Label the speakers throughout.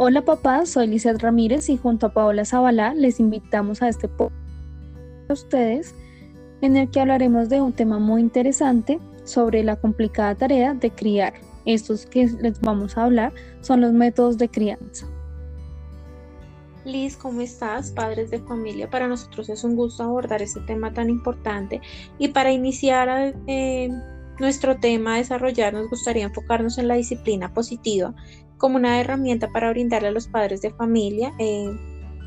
Speaker 1: Hola papá, soy Lizeth Ramírez y junto a Paola Zabalá les invitamos a este podcast de ustedes en el que hablaremos de un tema muy interesante sobre la complicada tarea de criar. Estos que les vamos a hablar son los métodos de crianza.
Speaker 2: Liz, ¿cómo estás? Padres de familia, para nosotros es un gusto abordar este tema tan importante y para iniciar eh, nuestro tema a desarrollar nos gustaría enfocarnos en la disciplina positiva como una herramienta para brindarle a los padres de familia. Eh,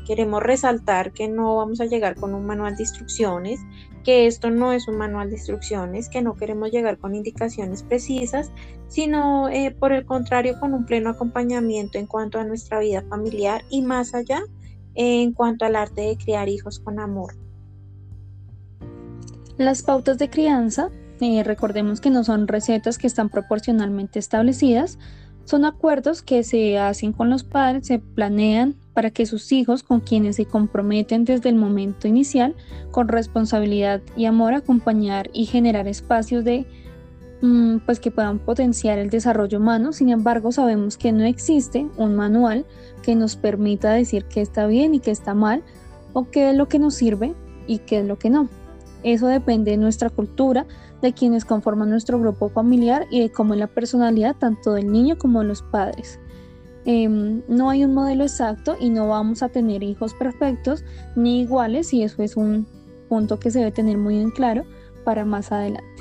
Speaker 2: queremos resaltar que no vamos a llegar con un manual de instrucciones, que esto no es un manual de instrucciones, que no queremos llegar con indicaciones precisas, sino eh, por el contrario con un pleno acompañamiento en cuanto a nuestra vida familiar y más allá en cuanto al arte de criar hijos con amor.
Speaker 1: Las pautas de crianza, eh, recordemos que no son recetas que están proporcionalmente establecidas, son acuerdos que se hacen con los padres, se planean para que sus hijos, con quienes se comprometen desde el momento inicial, con responsabilidad y amor, acompañar y generar espacios de mm, pues que puedan potenciar el desarrollo humano. Sin embargo, sabemos que no existe un manual que nos permita decir qué está bien y qué está mal, o qué es lo que nos sirve y qué es lo que no. Eso depende de nuestra cultura, de quienes conforman nuestro grupo familiar y de cómo es la personalidad tanto del niño como de los padres. Em, no hay un modelo exacto y no vamos a tener hijos perfectos ni iguales y eso es un punto que se debe tener muy en claro para más adelante.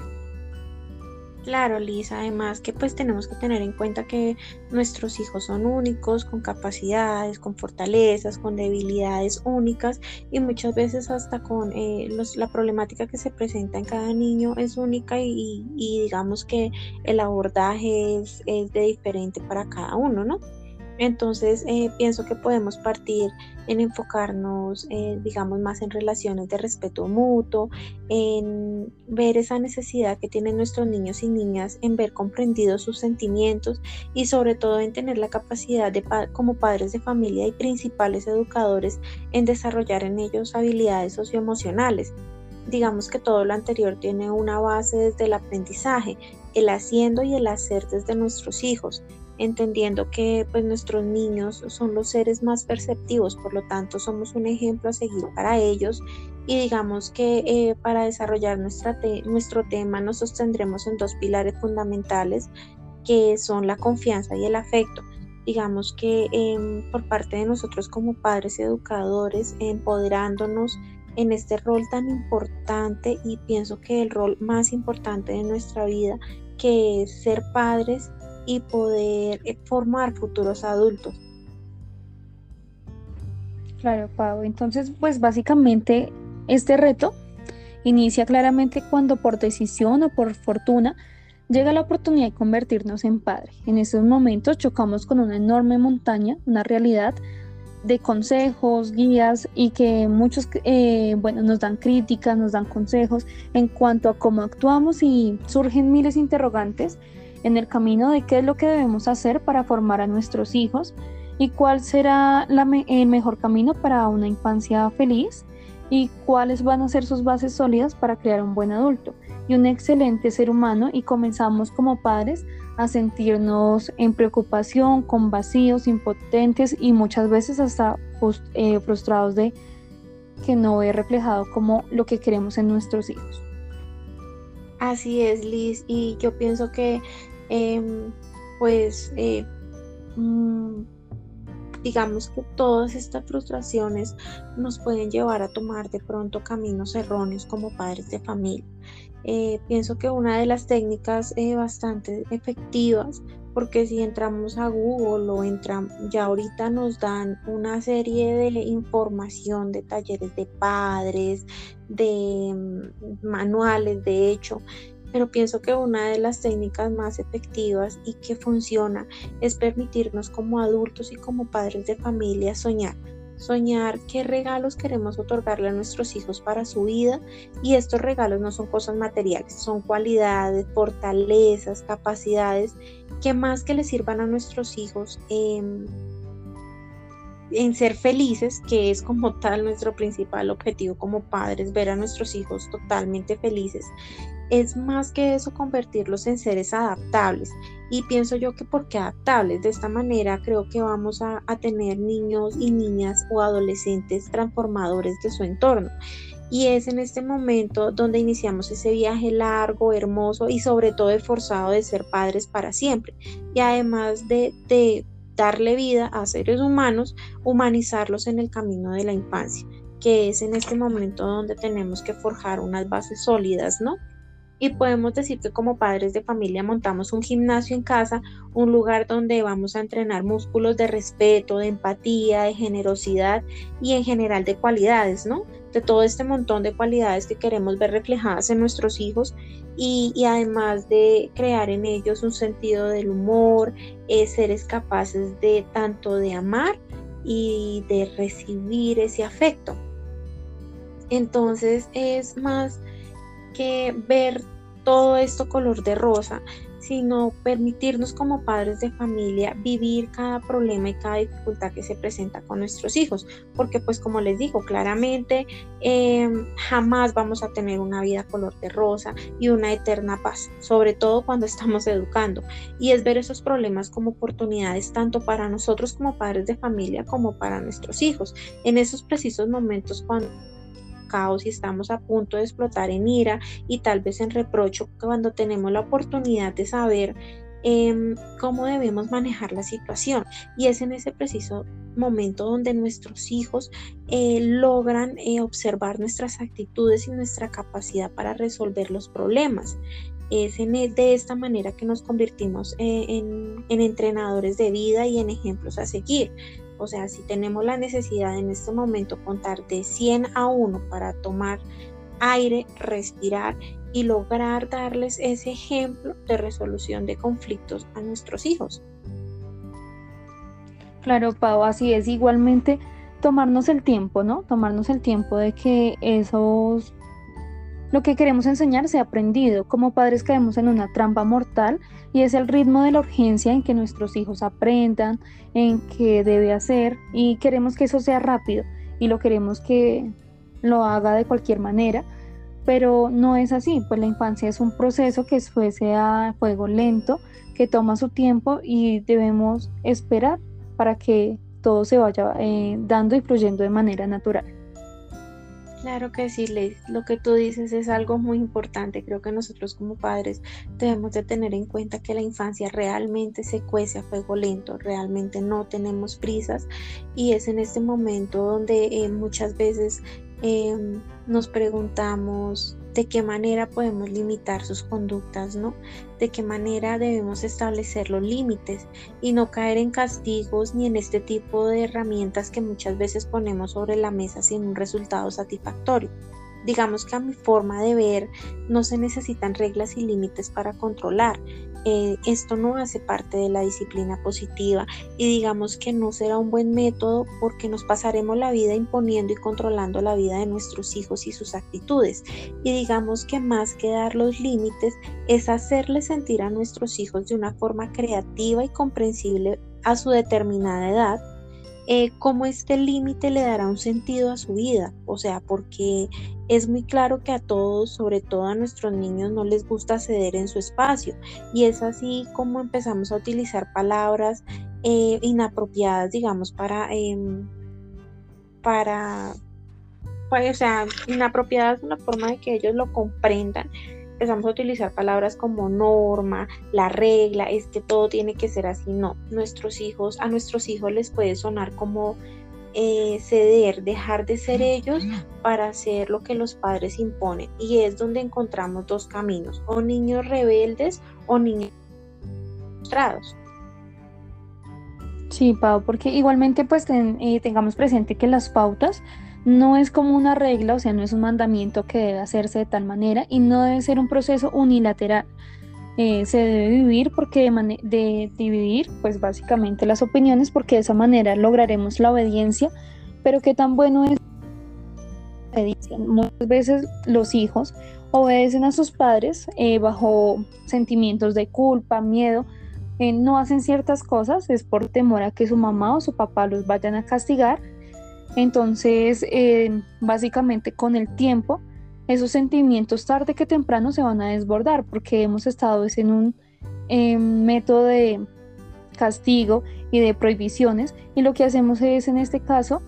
Speaker 2: Claro, Lisa, además que pues tenemos que tener en cuenta que nuestros hijos son únicos, con capacidades, con fortalezas, con debilidades únicas y muchas veces hasta con eh, la problemática que se presenta en cada niño es única y, digamos que el abordaje es, es de diferente para cada uno, ¿no? Entonces, eh, pienso que podemos partir en enfocarnos, eh, digamos, más en relaciones de respeto mutuo, en ver esa necesidad que tienen nuestros niños y niñas en ver comprendidos sus sentimientos y sobre todo en tener la capacidad de, como padres de familia y principales educadores en desarrollar en ellos habilidades socioemocionales. Digamos que todo lo anterior tiene una base desde el aprendizaje, el haciendo y el hacer desde nuestros hijos entendiendo que pues nuestros niños son los seres más perceptivos, por lo tanto somos un ejemplo a seguir para ellos y digamos que eh, para desarrollar nuestra nuestro tema nos sostendremos en dos pilares fundamentales que son la confianza y el afecto. Digamos que em, por parte de nosotros como padres educadores, empoderándonos en este rol tan importante y pienso que el rol más importante de nuestra vida, que es ser padres y poder eh, formar futuros adultos.
Speaker 1: Claro, Pau. Entonces, pues básicamente este reto inicia claramente cuando por decisión o por fortuna llega la oportunidad de convertirnos en padre. En esos momentos chocamos con una enorme montaña, una realidad de consejos, guías y que muchos, eh, bueno, nos dan críticas, nos dan consejos en cuanto a cómo actuamos y surgen miles de interrogantes en el camino de qué es lo que debemos hacer para formar a nuestros hijos y cuál será el mejor camino para una infancia feliz y cuáles van a ser sus bases sólidas para crear un buen adulto y un excelente ser humano y comenzamos como padres a sentirnos en preocupación, con vacíos, impotentes y muchas veces hasta eh, frustrados de que no he reflejado como lo que queremos en nuestros hijos.
Speaker 2: Así es, Liz, y yo pienso que Em, pues eh, mm, digamos que todas estas frustraciones nos pueden llevar a tomar de pronto caminos erróneos como padres de familia. Eh, pienso que una de las técnicas eh, bastante efectivas, porque si entramos a Google o entramos, ya ahorita nos dan una serie de información de talleres de padres, de mm, manuales, de hecho, pero pienso que una de las técnicas más efectivas y que funciona es permitirnos como adultos y como padres de familia soñar. Soñar qué regalos queremos otorgarle a nuestros hijos para su vida y estos regalos no son cosas materiales, son cualidades, fortalezas, capacidades que más que les sirvan a nuestros hijos en ser felices, que es como tal nuestro principal objetivo como padres, ver a nuestros hijos totalmente felices es más que eso convertirlos en seres adaptables. Y pienso yo que porque adaptables, de esta manera creo que vamos a, a tener niños y niñas o adolescentes transformadores de su entorno. Y es en este momento donde iniciamos ese viaje largo, hermoso y sobre todo esforzado de ser padres para siempre. Y además de, de darle vida a seres humanos, humanizarlos en el camino de la infancia, que es en este momento donde tenemos que forjar unas bases sólidas, ¿no? Y podemos decir que como padres de familia montamos un gimnasio en casa, un lugar donde vamos a entrenar músculos de respeto, de empatía, de generosidad y en general de cualidades, ¿no? De todo este montón de cualidades que queremos ver reflejadas en nuestros hijos y, además de crear en ellos un sentido del humor, eh, seres capaces de tanto de amar y de recibir ese afecto. Entonces es más que ver todo esto color de rosa, sino permitirnos como padres de familia vivir cada problema y cada dificultad que se presenta con nuestros hijos, porque pues como les digo claramente, em, jamás vamos a tener una vida color de rosa y una eterna paz, sobre todo cuando estamos educando, y es ver esos problemas como oportunidades tanto para nosotros como padres de familia como para nuestros hijos, en esos precisos momentos cuando caos y estamos a punto de explotar en ira y tal vez en reprocho cuando tenemos la oportunidad de saber em, cómo debemos manejar la situación. Y es en ese preciso momento donde nuestros hijos eh, logran eh, observar nuestras actitudes y nuestra capacidad para resolver los problemas. Es en, e, de esta manera que nos convertimos eh, en, en entrenadores de vida y en ejemplos a seguir. O sea, si tenemos la necesidad en este momento contar de 100 a 1 para tomar aire, respirar y lograr darles ese ejemplo de resolución de conflictos a nuestros hijos.
Speaker 1: Claro, Pau, así es. Igualmente, tomarnos el tiempo, ¿no? Tomarnos el tiempo de que esos lo que queremos enseñar se ha aprendido. Como padres caemos en una trampa mortal y es el ritmo de la urgencia en que nuestros hijos aprendan, en qué debe hacer y queremos que eso sea rápido y lo queremos que lo haga de cualquier manera, pero no es así, pues la infancia es un proceso que fuese a fuego lento, que toma su tiempo y debemos esperar para que todo se vaya eh, dando y fluyendo de manera natural.
Speaker 2: Claro que sí, lo que tú dices es algo muy importante. Creo que nosotros como padres debemos de tener en cuenta que la infancia realmente se cuece a fuego lento, realmente no tenemos prisas y es en este momento donde eh, muchas veces em, nos preguntamos de qué manera podemos limitar sus conductas, ¿no? De qué manera debemos establecer los límites y no caer en castigos ni en este tipo de herramientas que muchas veces ponemos sobre la mesa sin un resultado satisfactorio. Digamos que a mi forma de ver no se necesitan reglas y límites para controlar. Eh, esto no hace parte de la disciplina positiva y digamos que no será un buen método porque nos pasaremos la vida imponiendo y controlando la vida de nuestros hijos y sus actitudes. Y digamos que más que dar los límites es hacerles sentir a nuestros hijos de una forma creativa y comprensible a su determinada edad eh, cómo este límite le dará un sentido a su vida. O sea, porque es muy claro que a todos, sobre todo a nuestros niños, no les gusta ceder en su espacio. Y es así como empezamos a utilizar palabras eh, inapropiadas, digamos, para... Em, para, para, o sea, inapropiadas de una forma de que ellos lo comprendan empezamos a utilizar palabras como norma, la regla, es que todo tiene que ser así. No, nuestros hijos, a nuestros hijos les puede sonar como eh, ceder, dejar de ser ellos para hacer lo que los padres imponen. Y es donde encontramos dos caminos, o niños rebeldes o niños frustrados.
Speaker 1: Sí, Pau, porque igualmente pues eh, tengamos presente que las pautas no es como una regla, o sea, no es un mandamiento que debe hacerse de tal manera y no debe ser un proceso unilateral. Eh, se debe vivir porque de, de, dividir pues básicamente las opiniones porque de esa manera lograremos la obediencia pero qué tan bueno es muchas veces los hijos obedecen a sus padres eh, bajo sentimientos de culpa miedo eh, no hacen ciertas cosas es por temor a que su mamá o su papá los vayan a castigar entonces, eh, básicamente con el tiempo, esos sentimientos tarde que temprano se van a desbordar porque hemos estado en un em, método de castigo y de prohibiciones y lo que hacemos es en este caso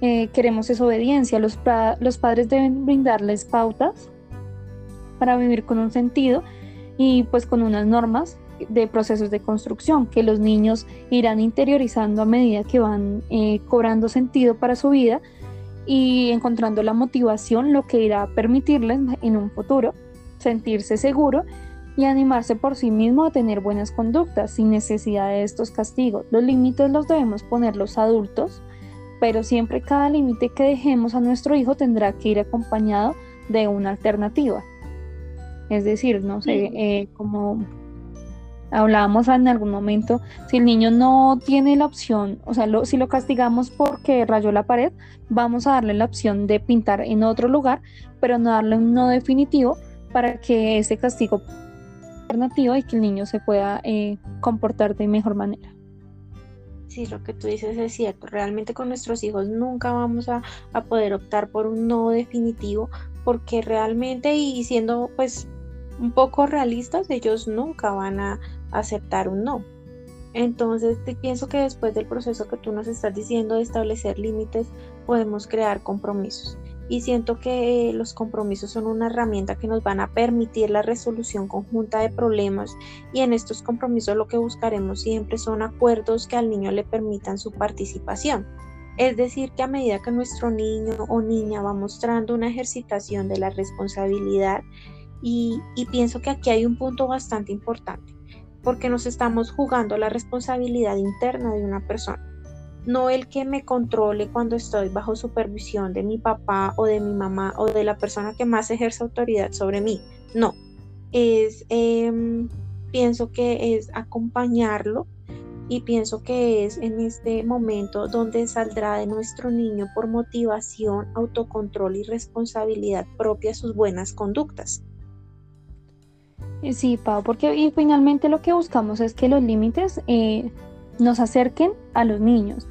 Speaker 1: eh, queremos es obediencia. Los, los padres deben brindarles pautas para vivir con un sentido y pues con unas normas de procesos de construcción que los niños irán interiorizando a medida que van eh, cobrando sentido para su vida y encontrando la motivación, lo que irá a permitirles en un futuro sentirse seguro y animarse por sí mismo a tener buenas conductas sin necesidad de estos castigos. Los límites los debemos poner los adultos, pero siempre cada límite que dejemos a nuestro hijo tendrá que ir acompañado de una alternativa. Es decir, no sé, eh, como hablábamos en algún momento, si el niño no tiene la opción, o sea, si lo castigamos porque rayó la pared, vamos a darle la opción de pintar en otro lugar, pero no darle un no definitivo para que ese castigo alternativo y que el niño se pueda eh, comportar de mejor manera.
Speaker 2: Sí, lo que tú dices es cierto. Realmente con nuestros hijos nunca vamos a, a poder optar por un no definitivo porque realmente y siendo pues un poco realistas, ellos nunca van a aceptar un no. Entonces, pienso que después del proceso que tú nos estás diciendo de establecer límites, podemos crear compromisos. Y siento que los compromisos son una herramienta que nos van a permitir la resolución conjunta de problemas y en estos compromisos lo que buscaremos siempre son acuerdos que al niño le permitan su participación. Es decir, que a medida que nuestro niño o niña va mostrando una ejercitación de la responsabilidad, y, pienso que aquí hay un punto bastante importante porque nos estamos jugando la responsabilidad interna de una persona. No el que me controle cuando estoy bajo supervisión de mi papá o de mi mamá o de la persona que más ejerce autoridad sobre mí. No, es, em, pienso que es acompañarlo y pienso que es en este momento donde saldrá de nuestro niño por motivación, autocontrol y responsabilidad propia sus buenas conductas.
Speaker 1: Eh, sí, Pau, porque y finalmente lo que buscamos es que los límites eh, nos acerquen a los niños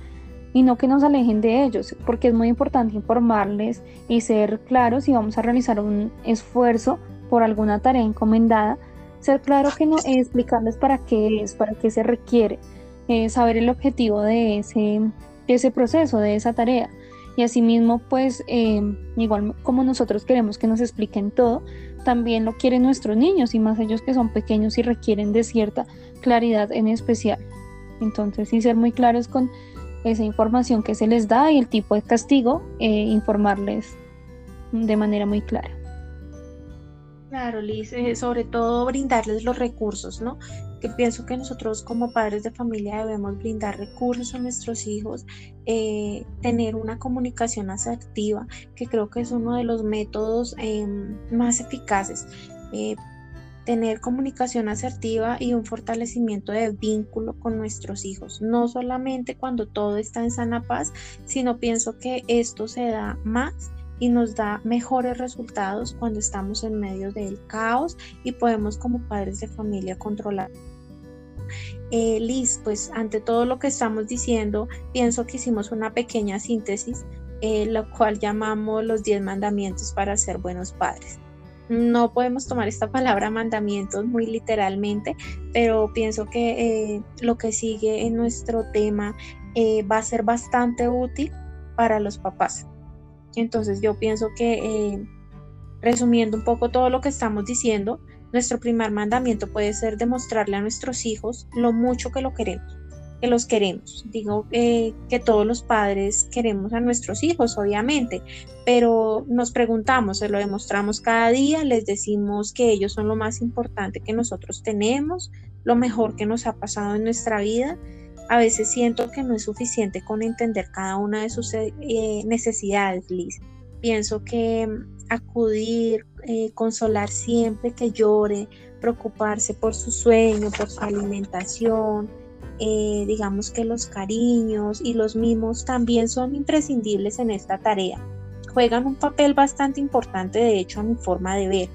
Speaker 1: y no que nos alejen de ellos, porque es muy importante informarles y ser claros si vamos a realizar un esfuerzo por alguna tarea encomendada, ser claro que no explicarles para qué es, para qué se requiere, eh, saber el objetivo de ese, de ese proceso, de esa tarea. Y asimismo, pues, igual como nosotros queremos que nos expliquen todo, también lo quieren nuestros niños y más ellos que son pequeños y requieren de cierta claridad en especial. Entonces, sí ser muy claros con esa información que se les da y el tipo de castigo, eh, informarles de manera muy clara.
Speaker 2: Claro, Liz, eh, sobre todo brindarles los recursos, ¿no? Que pienso que nosotros como padres de familia debemos brindar recursos a nuestros hijos, eh, tener una comunicación asertiva, que creo que es uno de los métodos em, más eficaces. Eh, tener comunicación asertiva y un fortalecimiento de vínculo con nuestros hijos, no solamente cuando todo está en sana paz, sino pienso que esto se da más y nos da mejores resultados cuando estamos en medio del caos y podemos como padres de familia controlar. Eh, Liz, pues ante todo lo que estamos diciendo, pienso que hicimos una pequeña síntesis, eh, lo cual llamamos los 10 mandamientos para ser buenos padres. No podemos tomar esta palabra mandamientos muy literalmente, pero pienso que eh, lo que sigue en nuestro tema eh, va a ser bastante útil para los papás. Entonces yo pienso que, resumiendo un poco todo lo que estamos diciendo, nuestro primer mandamiento puede ser demostrarle a nuestros hijos lo mucho que lo queremos, que los queremos. Digo eh, que todos los padres queremos a nuestros hijos, obviamente, pero nos preguntamos, se lo demostramos cada día, les decimos que ellos son lo más importante que nosotros tenemos, lo mejor que nos ha pasado en nuestra vida a veces siento que no es suficiente con entender cada una de sus eh, necesidades, Liz. Pienso que mm, acudir, eh, consolar siempre que llore, preocuparse por su sueño, por su alimentación, eh, digamos que los cariños y los mimos también son imprescindibles en esta tarea. Juegan un papel bastante importante, de hecho, a mi forma de ver.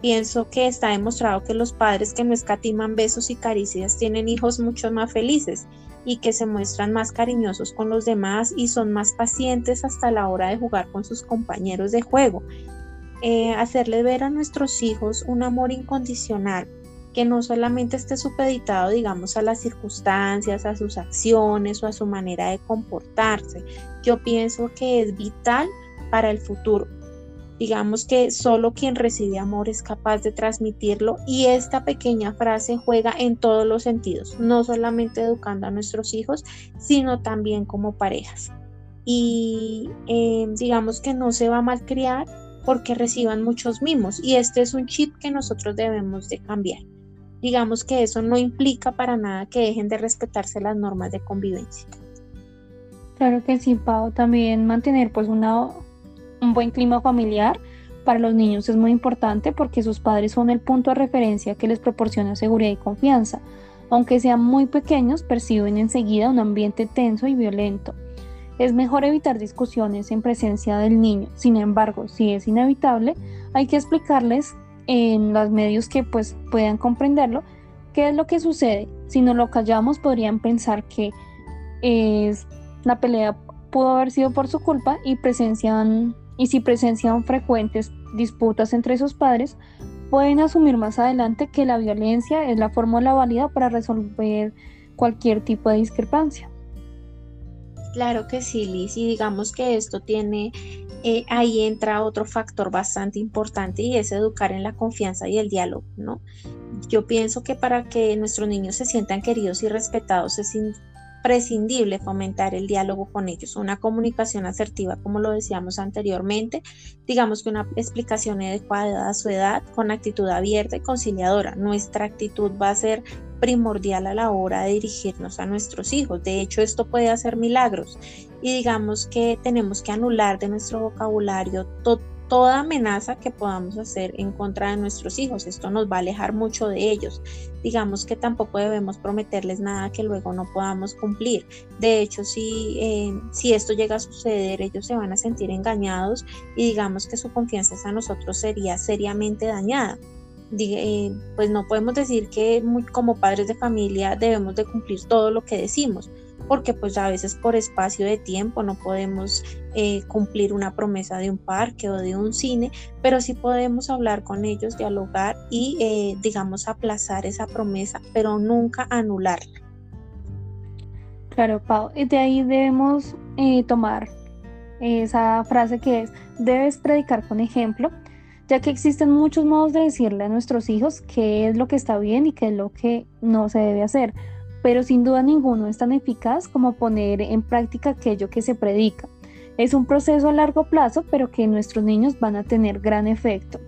Speaker 2: Pienso que está demostrado que los padres que no escatiman besos y caricias tienen hijos mucho más felices y que se muestran más cariñosos con los demás y son más pacientes hasta la hora de jugar con sus compañeros de juego. eh, hacerle ver a nuestros hijos un amor incondicional, que no solamente esté supeditado, digamos, a las circunstancias, a sus acciones o a su manera de comportarse. Yo pienso que es vital para el futuro. Digamos que solo quien recibe amor es capaz de transmitirlo y esta pequeña frase juega en todos los sentidos, no solamente educando a nuestros hijos, sino también como parejas. Y eh, digamos que no se va a malcriar porque reciban muchos mimos y este es un chip que nosotros debemos de cambiar. Digamos que eso no implica para nada que dejen de respetarse las normas de convivencia.
Speaker 1: Claro que sí, Pau. También mantener pues una, un buen clima familiar para los niños es muy importante porque sus padres son el punto de referencia que les proporciona seguridad y confianza. Aunque sean muy pequeños, perciben enseguida un ambiente tenso y violento. Es mejor evitar discusiones en presencia del niño. Sin embargo, si es inevitable, hay que explicarles en los medios que pues puedan comprenderlo qué es lo que sucede. Si no lo callamos, podrían pensar que es, la pelea pudo haber sido por su culpa y presencian y si presencian frecuentes disputas entre sus padres, pueden asumir más adelante que la violencia es la fórmula válida para resolver cualquier tipo de discrepancia.
Speaker 2: Claro que sí, Liz, y digamos que esto tiene, eh, ahí entra otro factor bastante importante y es educar en la confianza y el diálogo, ¿no? Yo pienso que para que nuestros niños se sientan queridos y respetados es prescindible fomentar el diálogo con ellos, una comunicación asertiva, como lo decíamos anteriormente, digamos que una explicación adecuada a su edad, con actitud abierta y conciliadora. Nuestra actitud va a ser primordial a la hora de dirigirnos a nuestros hijos. De hecho, esto puede hacer milagros y digamos que tenemos que anular de nuestro vocabulario todo toda amenaza que podamos hacer en contra de nuestros hijos. Esto nos va a alejar mucho de ellos. Digamos que tampoco debemos prometerles nada que luego no podamos cumplir. De hecho, si, eh, si esto llega a suceder, ellos se van a sentir engañados y digamos que su confianza a nosotros sería seriamente dañada. Eh, pues no podemos decir que como padres de familia debemos de cumplir todo lo que decimos porque pues a veces por espacio de tiempo no podemos eh, cumplir una promesa de un parque o de un cine, pero sí podemos hablar con ellos, dialogar y eh, digamos aplazar esa promesa, pero nunca anularla.
Speaker 1: Claro, Pau, y de ahí debemos eh, tomar esa frase que es, debes predicar con ejemplo, ya que existen muchos modos de decirle a nuestros hijos qué es lo que está bien y qué es lo que no se debe hacer pero sin duda ninguno es tan eficaz como poner en práctica aquello que se predica. Es un proceso a largo plazo, pero que nuestros niños van a tener gran efecto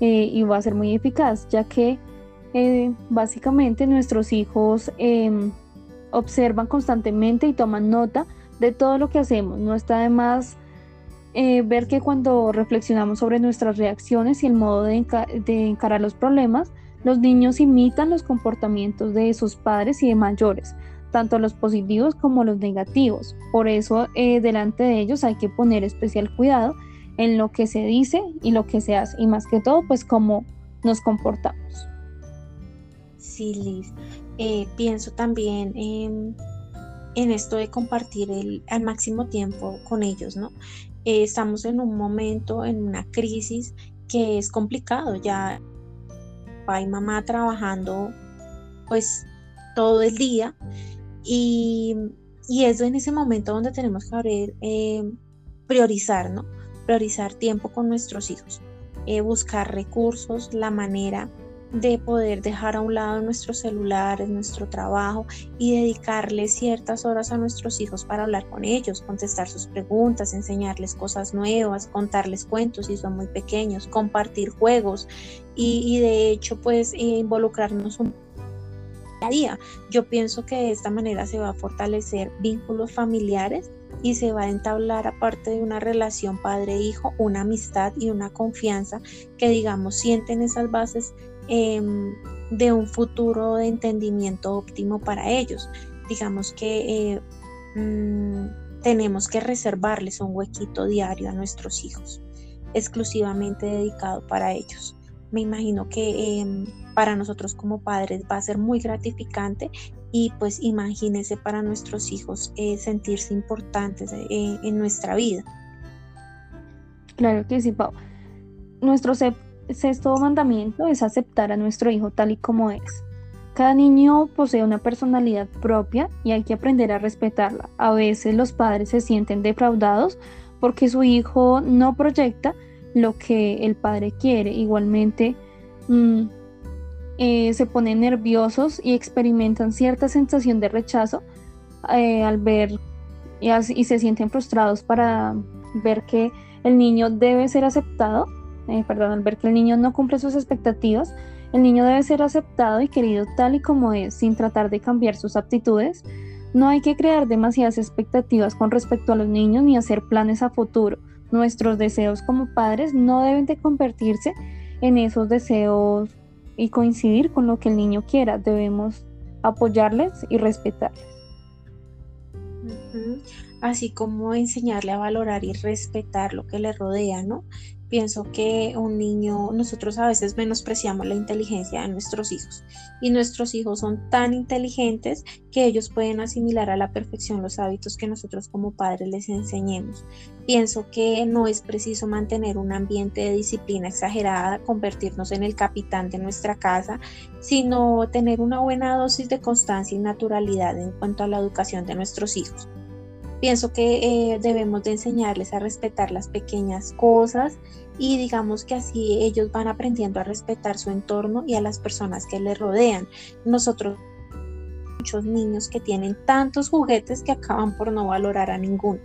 Speaker 1: eh, y va a ser muy eficaz, ya que eh, básicamente nuestros hijos em, observan constantemente y toman nota de todo lo que hacemos. No está de más eh, ver que cuando reflexionamos sobre nuestras reacciones y el modo de encarar los problemas, los niños imitan los comportamientos de sus padres y de mayores, tanto los positivos como los negativos. Por eso, eh, delante de ellos hay que poner especial cuidado en lo que se dice y lo que se hace, y más que todo, pues cómo nos comportamos.
Speaker 2: Sí, Liz. Eh, pienso también en, esto de compartir el, al máximo tiempo con ellos, ¿no? Eh, estamos en un momento, en una crisis que es complicado, ya papá y mamá trabajando pues todo el día y, y es en ese momento donde tenemos que eh, priorizar, ¿no? Priorizar tiempo con nuestros hijos, eh, buscar recursos, la manera de poder dejar a un lado nuestros celulares, nuestro trabajo y dedicarle ciertas horas a nuestros hijos para hablar con ellos, contestar sus preguntas, enseñarles cosas nuevas, contarles cuentos si son muy pequeños, compartir juegos y, de hecho pues involucrarnos un día. Yo pienso que de esta manera se va a fortalecer vínculos familiares y se va a entablar aparte de una relación padre-hijo, una amistad y una confianza que digamos sienten esas bases Em, de un futuro de entendimiento óptimo para ellos. Digamos que eh, mm, tenemos que reservarles un huequito diario a nuestros hijos, exclusivamente dedicado para ellos. Me imagino que em, para nosotros como padres va a ser muy gratificante y pues imagínese para nuestros hijos eh, sentirse importantes eh, en nuestra vida.
Speaker 1: Claro que sí, Pau. nuestro sexto mandamiento es aceptar a nuestro hijo tal y como es. Cada niño posee una personalidad propia y hay que aprender a respetarla. A veces los padres se sienten defraudados porque su hijo no proyecta lo que el padre quiere. Igualmente mm, eh, se ponen nerviosos y experimentan cierta sensación de rechazo eh, al ver y, y, se sienten frustrados para ver que el niño debe ser aceptado, eh, perdón, al ver que el niño no cumple sus expectativas el niño debe ser aceptado y querido tal y como es, sin tratar de cambiar sus aptitudes. No hay que crear demasiadas expectativas con respecto a los niños ni hacer planes a futuro. Nuestros deseos como padres no deben de convertirse en esos deseos y coincidir con lo que el niño quiera. Debemos apoyarles y respetarles.
Speaker 2: Así como enseñarle a valorar y respetar lo que le rodea, ¿no? Pienso que un niño, nosotros a veces menospreciamos la inteligencia de nuestros hijos y nuestros hijos son tan inteligentes que ellos pueden asimilar a la perfección los hábitos que nosotros como padres les enseñemos. Pienso que no es preciso mantener un ambiente de disciplina exagerada, convertirnos en el capitán de nuestra casa, sino tener una buena dosis de constancia y naturalidad en cuanto a la educación de nuestros hijos. Pienso que eh, debemos de enseñarles a respetar las pequeñas cosas y digamos que así ellos van aprendiendo a respetar su entorno y a las personas que les rodean. Nosotros muchos niños que tienen tantos juguetes que acaban por no valorar a ninguno.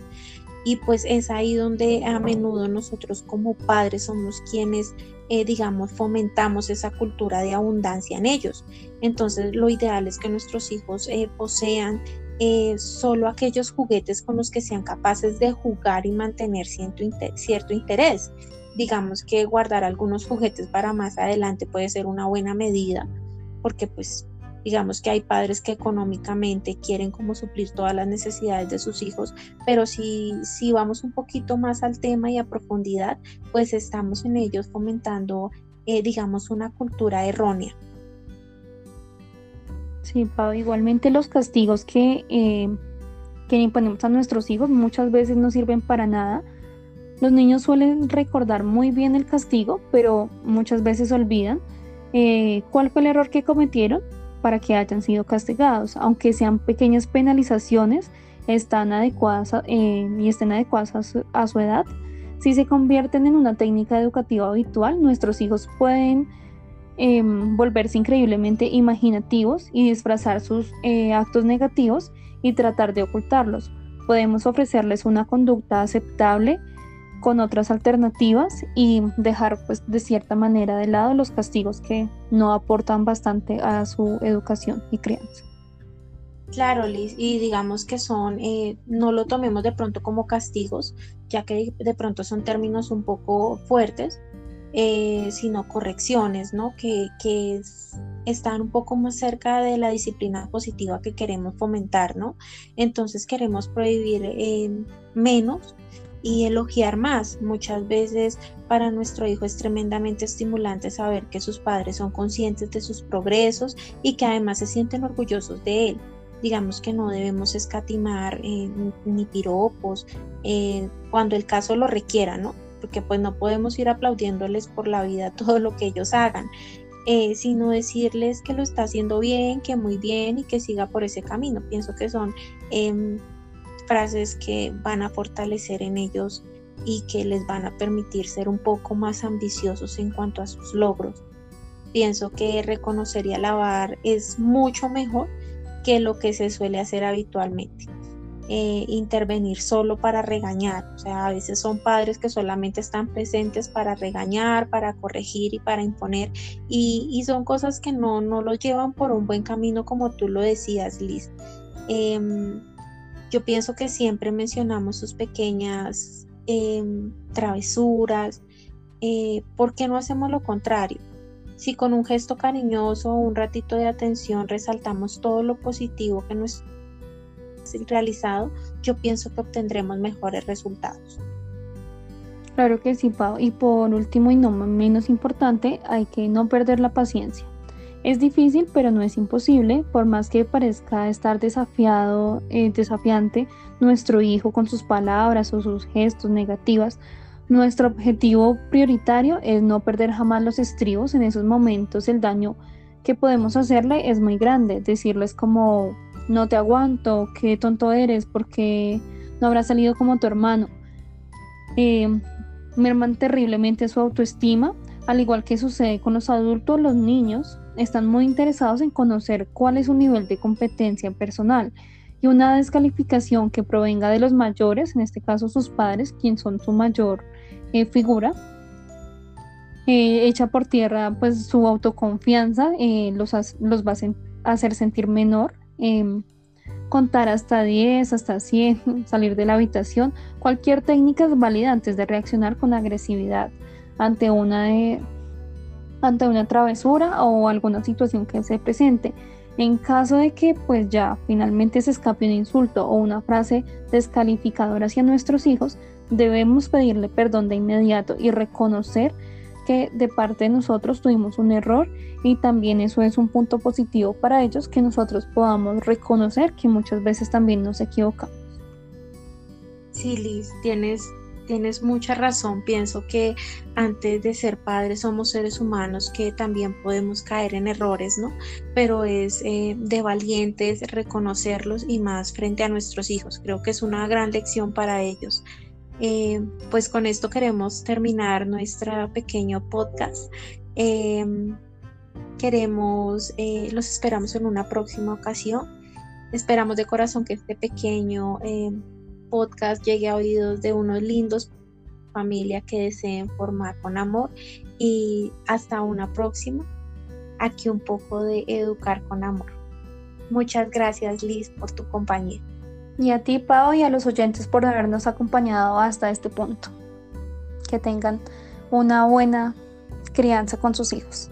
Speaker 2: Y pues es ahí donde a menudo nosotros como padres somos quienes, eh, digamos, fomentamos esa cultura de abundancia en ellos. Entonces lo ideal es que nuestros hijos eh, posean eh, solo aquellos juguetes con los que sean capaces de jugar y mantener cierto, cierto interés. Digamos que guardar algunos juguetes para más adelante puede ser una buena medida, porque pues digamos que hay padres que económicamente quieren como suplir todas las necesidades de sus hijos, pero si, si vamos un poquito más al tema y a profundidad, pues estamos en ellos fomentando, eh, digamos, una cultura errónea.
Speaker 1: Sí, Pau, igualmente los castigos que, eh, que imponemos a nuestros hijos muchas veces no sirven para nada. Los niños suelen recordar muy bien el castigo, pero muchas veces olvidan eh, cuál fue el error que cometieron para que hayan sido castigados. Aunque sean pequeñas penalizaciones, están adecuadas eh, y estén adecuadas a su edad. Si se convierten en una técnica educativa habitual, nuestros hijos pueden Em, volverse increíblemente imaginativos y disfrazar sus eh, actos negativos y tratar de ocultarlos. Podemos ofrecerles una conducta aceptable con otras alternativas y dejar pues de cierta manera de lado los castigos que no aportan bastante a su educación y crianza.
Speaker 2: Claro, Liz, y digamos que son, eh, no lo tomemos de pronto como castigos, ya que de pronto son términos un poco fuertes, eh, sino correcciones, ¿no? Que, están un poco más cerca de la disciplina positiva que queremos fomentar, ¿no? Entonces queremos prohibir eh, menos y elogiar más. Muchas veces para nuestro hijo es tremendamente estimulante saber que sus padres son conscientes de sus progresos y que además se sienten orgullosos de él. Digamos que no debemos escatimar eh, ni piropos cuando el caso lo requiera, ¿no? Porque pues no podemos ir aplaudiéndoles por la vida todo lo que ellos hagan, eh, sino decirles que lo está haciendo bien, que muy bien y que siga por ese camino. Pienso que son em, frases que van a fortalecer en ellos y que les van a permitir ser un poco más ambiciosos en cuanto a sus logros. Pienso que reconocer y alabar es mucho mejor que lo que se suele hacer habitualmente. Eh, intervenir solo para regañar. O sea, a veces son padres que solamente están presentes para regañar, para corregir y para imponer. Y, son cosas que no, no los llevan por un buen camino como tú lo decías, Liz. Em, yo pienso que siempre mencionamos sus pequeñas em, travesuras. Eh, ¿Por qué no hacemos lo contrario? Si con un gesto cariñoso un ratito de atención resaltamos todo lo positivo que nuestro realizado, yo pienso que obtendremos mejores resultados.
Speaker 1: Claro que sí, Pau. Y por último y no menos importante, hay que no perder la paciencia. Es difícil, pero no es imposible, por más que parezca estar desafiado, eh, desafiante nuestro hijo con sus palabras o sus gestos negativas, Nuestro objetivo prioritario es no perder jamás los estribos. En esos momentos el daño que podemos hacerle es muy grande. Decirles como no te aguanto, qué tonto eres, porque no habrá salido como tu hermano. Eh, merman terriblemente su autoestima, al igual que sucede con los adultos, los niños están muy interesados en conocer cuál es su nivel de competencia personal y una descalificación que provenga de los mayores, en este caso sus padres, quien son su mayor eh, figura, eh, echa por tierra pues su autoconfianza, eh, los, los va a hacer sentir menor, em, contar hasta 10, hasta 100, salir de la habitación, cualquier técnica es válida antes de reaccionar con agresividad ante una, ante una travesura o alguna situación que se presente. En caso de que pues ya finalmente se escape un insulto o una frase descalificadora hacia nuestros hijos, debemos pedirle perdón de inmediato y reconocer de parte de nosotros tuvimos un error y también eso es un punto positivo para ellos que nosotros podamos reconocer que muchas veces también nos equivocamos.
Speaker 2: Sí, Liz, tienes tienes mucha razón. Pienso que antes de ser padres somos seres humanos que también podemos caer en errores, ¿no? Pero es eh, de valientes reconocerlos y más frente a nuestros hijos. Creo que es una gran lección para ellos. Eh, pues con esto queremos terminar nuestro pequeño podcast. Em, queremos, eh, los esperamos en una próxima ocasión. Esperamos de corazón que este pequeño podcast llegue a oídos de unos lindos familia que deseen formar con amor y hasta una próxima. Aquí un poco de educar con amor. Muchas gracias Liz por tu compañía.
Speaker 1: Y a ti Pau y a los oyentes por habernos acompañado hasta este punto. Que tengan una buena crianza con sus hijos.